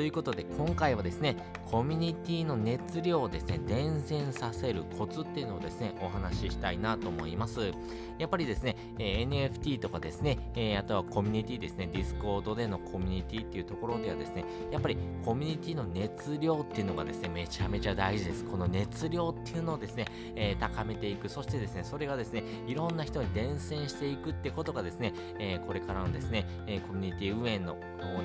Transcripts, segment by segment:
ということで今回はですねコミュニティの熱量をですね伝染させるコツっていうのをですねお話ししたいなと思います。やっぱりですね、え、NFT とかですね、え、あとはコミュニティですねディスコードでのコミュニティっていうところではですねやっぱりコミュニティの熱量っていうのがですねめちゃめちゃ大事です。この熱量っていうのをですね、え、高めていく。そしてですねそれがですねいろんな人に伝染していくってことがですね、えこれからのですね、えコミュニティ運営の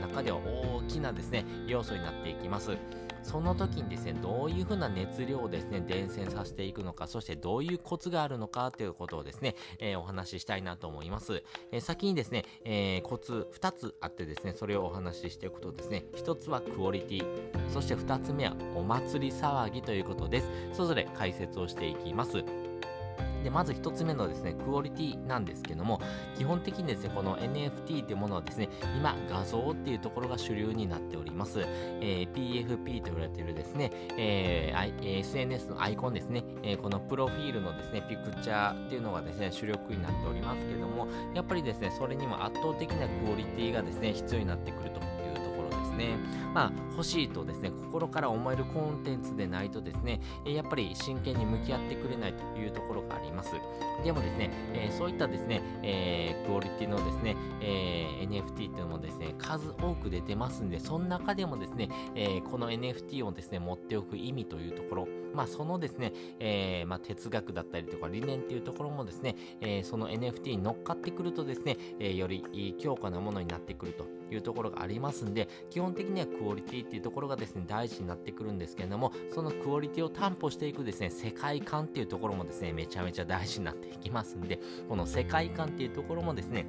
中では大きなですね要素になっていきます。その時にですね、どういうふうな熱量をですね、伝染させていくのか、そしてどういうコツがあるのかということをですね、えー、お話ししたいなと思います。えー、先にですね、えー、コツ2つあってですね、それをお話ししていくとですね、1つはクオリティ、そして2つ目はお祭り騒ぎということです。それぞれ解説をしていきます。で、まず1つ目のですね、クオリティなんですけども、基本的にですね、この NFT っていうものはですね、今、画像っていうところが主流になっております。えー、PFP と言われているですね、えー、SNS のアイコンですね、えー、このプロフィールのですね、ピクチャーっていうのがですね、主力になっておりますけども、やっぱりですね、それにも圧倒的なクオリティがですね、必要になってくるとね。まあ、欲しいとですね、心から思えるコンテンツでないとですね、やっぱり真剣に向き合ってくれないというところがあります。でもですね、え、そういったですね、え、クオリティのですね、え、NFT っていうのもですね、数多く出てますんで、その中でもですね、えこの NFT をですね、持っておく意味というところ、まあ、そのですね、えまあ、哲学だったりとか理念っていうところもですね、えその NFT に乗っかってくるとですね、えより強化なものになってくるというところがありますんで、基本的にはクオリティっていうところがですね、大事になってくるんですけれども、そのクオリティを担保していくですね、世界観っていうところもですね、めちゃめちゃ大事になっていきますんで、この世界観っていうところもですね、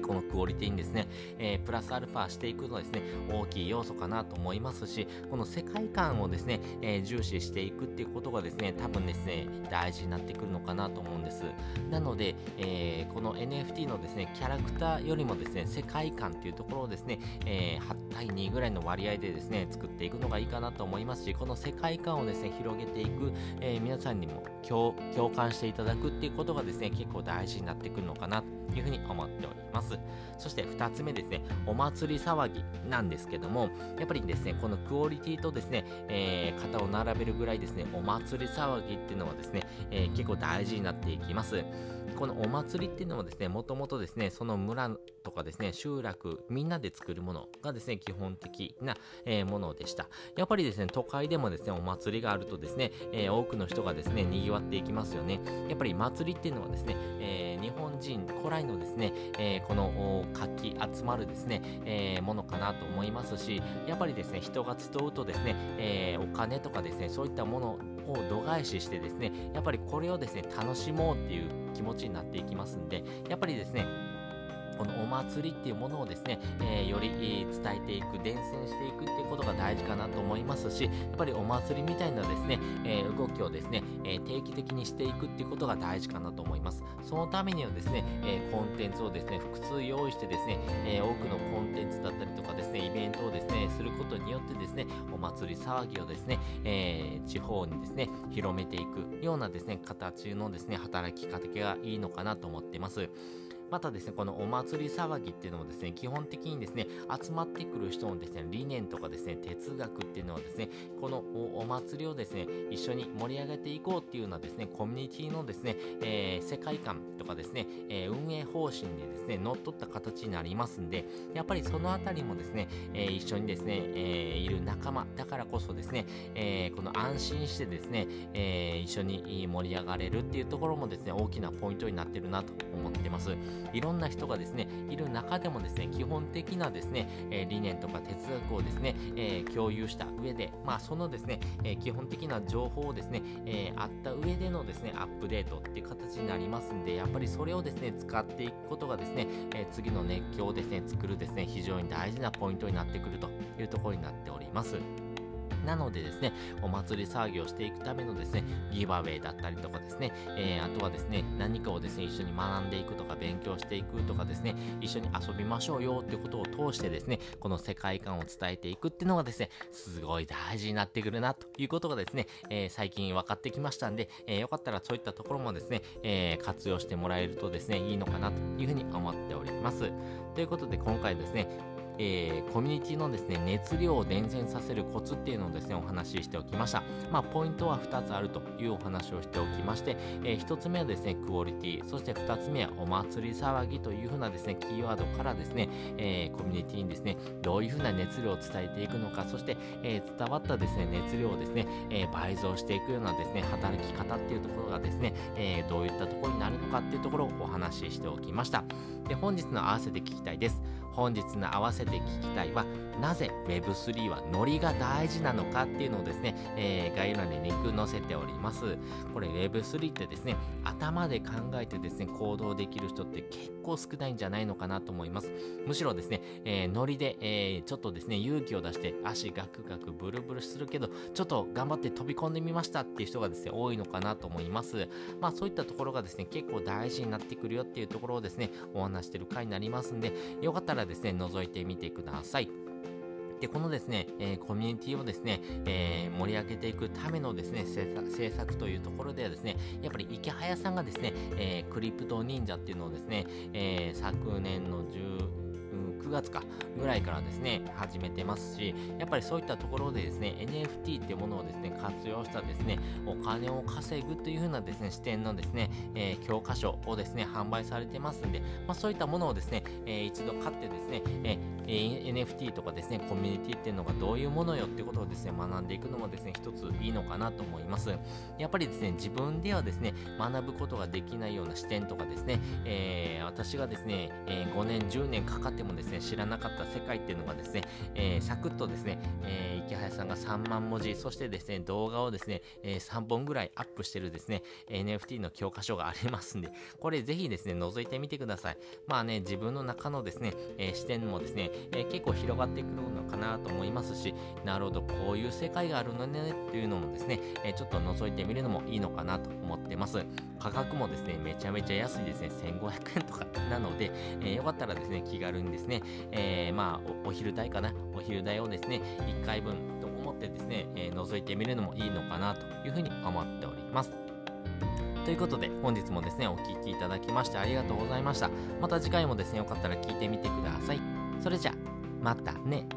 このクオリティにですね、えー、プラスアルファしていくのはですね、大きい要素かなと思いますし、この世界観をですね、えー、重視していくっていうことがですね、多分ですね、大事になってくるのかなと思うんです。なので、えー、この NFT のですね、キャラクターよりもですね、世界観っていうところをですね、え8対2ぐらいの割合でですね、作っていくのがいいかなと思いますし、この世界観をですね、広げていく、え皆さんにも共感していただくっていうことがですね、結構大事になってくるのかなというふうに思っております。ますそして2つ目ですね、お祭り騒ぎなんですけども、やっぱりですね、このクオリティとですね、えー、肩を並べるぐらいですね、お祭り騒ぎっていうのはですね、えー、結構大事になっていきます。このお祭りっていうのはですね、もともとですね、その村とかですね、集落、みんなで作るものがですね、基本的な、えー、ものでした。やっぱりですね、都会でもですね、お祭りがあるとですね、え、多くの人がですね、賑わっていきますよね。やっぱり祭りっていうのはですね、えー、日本人古来のですね、えこの活気集まるですね、えものかなと思いますし、やっぱりですね、人が集うとですね、えお金とかですね、そういったものを度外視してですね、やっぱりこれをですね、楽しもうっていう気持ちになっていきますんで、やっぱりですね、このお祭りっていうものをですね、えー、より、伝えていく、伝染していくっていうことが大事かなと思いますし、やっぱりお祭りみたいなですね、えー、動きをですね、え定期的にしていくっていうことが大事かなと思います。そのためにはですね、えコンテンツをですね、複数用意してですね、え多くのコンテンツだったりとかですね、イベントをですね、することによってですね、お祭り騒ぎをですね、え地方にですね、広めていくようなですね、形のですね、働きかけがいいのかなと思ってます。またですね、このお祭り騒ぎっていうのもですね、基本的にですね、集まってくる人のですね、理念とかですね、哲学っていうのはですね、このお祭りをですね、一緒に盛り上げていこうっていうようなですね、コミュニティのですね、えー、世界観とかですね、えー、運営方針にですね、乗っ取った形になりますんで、やっぱりそのあたりもですね、えー、一緒にですね、えいる仲間だからこそですね、えこの安心してですね、え一緒に盛り上がれるっていうところもですね、大きなポイントになってるなと思ってます。いろんな人がですね、いる中でもですね、基本的なですね、え、理念とか哲学をですね、え、共有した上で、まあ、そのですね、え、基本的な情報をですね、えあった上でのですね、アップデートっていう形になりますんで、やっぱりそれをですね、使っていくことがですね、え次の熱狂をですね、作るですね、非常に大事なポイントになってくるというところになっております。なのでですね、お祭り騒ぎをしていくためのですね、ギバウェイだったりとかですね、えー、あとはですね、何かをですね、一緒に学んでいくとか勉強していくとかですね、一緒に遊びましょうよっていうことを通してですね、この世界観を伝えていくっていうのがですね、すごい大事になってくるなということがですね、えー、最近分かってきましたんで、えー、よかったらそういったところもですね、え活用してもらえるとですね、いいのかなというふうに思っております。ということで今回ですね、えー、コミュニティのですね、熱量を伝染させるコツっていうのをですね、お話ししておきました。まあ、ポイントは2つあるというお話をしておきまして、えー、1つ目はですね、クオリティ、そして2つ目はお祭り騒ぎというふうなですね、キーワードからですね、えー、コミュニティにですね、どういうふうな熱量を伝えていくのか、そして、えー、伝わったですね、熱量をですね、えー、倍増していくようなですね、働き方っていうところがですね、え、どういったところになるのかっていうところをお話ししておきました。で、本日の合わせて聞きたいです。本日の合わせて聞きたいはなぜ Web3 はノリが大事なのかっていうのをですね、えー、概要欄にリンク載せております。これ Web3 ってですね、頭で考えてですね、行動できる人って結構少ないんじゃないのかなと思います。むしろですね、えー、ノリで、えー、ちょっとですね、勇気を出して足ガクガクブルブルするけど、ちょっと頑張って飛び込んでみましたっていう人がですね、多いのかなと思います。まあそういったところがですね、結構大事になってくるよっていうところをですね、お話してる回になりますんで、よかったらですね、覗いてみてください。で、このですね、えー、コミュニティをですね、えー、盛り上げていくためのですね、政策というところではですね、やっぱり池早さんがですね、えー、クリプト忍者っていうのをですね、え昨年の10、9月かぐらいからですね、始めてますし、やっぱりそういったところでですね、NFT っていうものをですね、活用したですね、お金を稼ぐという風なですね、視点のですね、えー、教科書をですね、販売されてますんで、まあ、そういったものをですね、えー、一度買ってですね、えー、NFT とかですね、コミュニティっていうのがどういうものよってことをですね、学んでいくのもですね、一ついいのかなと思います。やっぱりですね、自分ではですね、学ぶことができないような視点とかですね、えー、私がですね、え5年、10年かかってもですね、知らなかった世界っていうのがですね、えー、サクッとですね、えー、池早さんが3万文字、そしてですね、動画をですね、えー、3本ぐらいアップしてるですね、NFT の教科書がありますんで、これぜひですね、覗いてみてください。まあね、自分の中のですね、え、視点もですね、え、結構広がってくるのかなと思いますし、なるほど、こういう世界があるのねっていうのもですね、え、ちょっと覗いてみるのもいいのかなと思ってます。価格もですね、めちゃめちゃ安いですね、1500円とかなので、えー、よかったらですね、気軽にですね、えー、まあお、お昼代かな、お昼代をですね、1回分と思ってですね、えー、覗いてみるのもいいのかなというふうに思っております。ということで、本日もですね、お聴きいただきましてありがとうございました。また次回もですね、よかったら聞いてみてください。それじゃ、またね。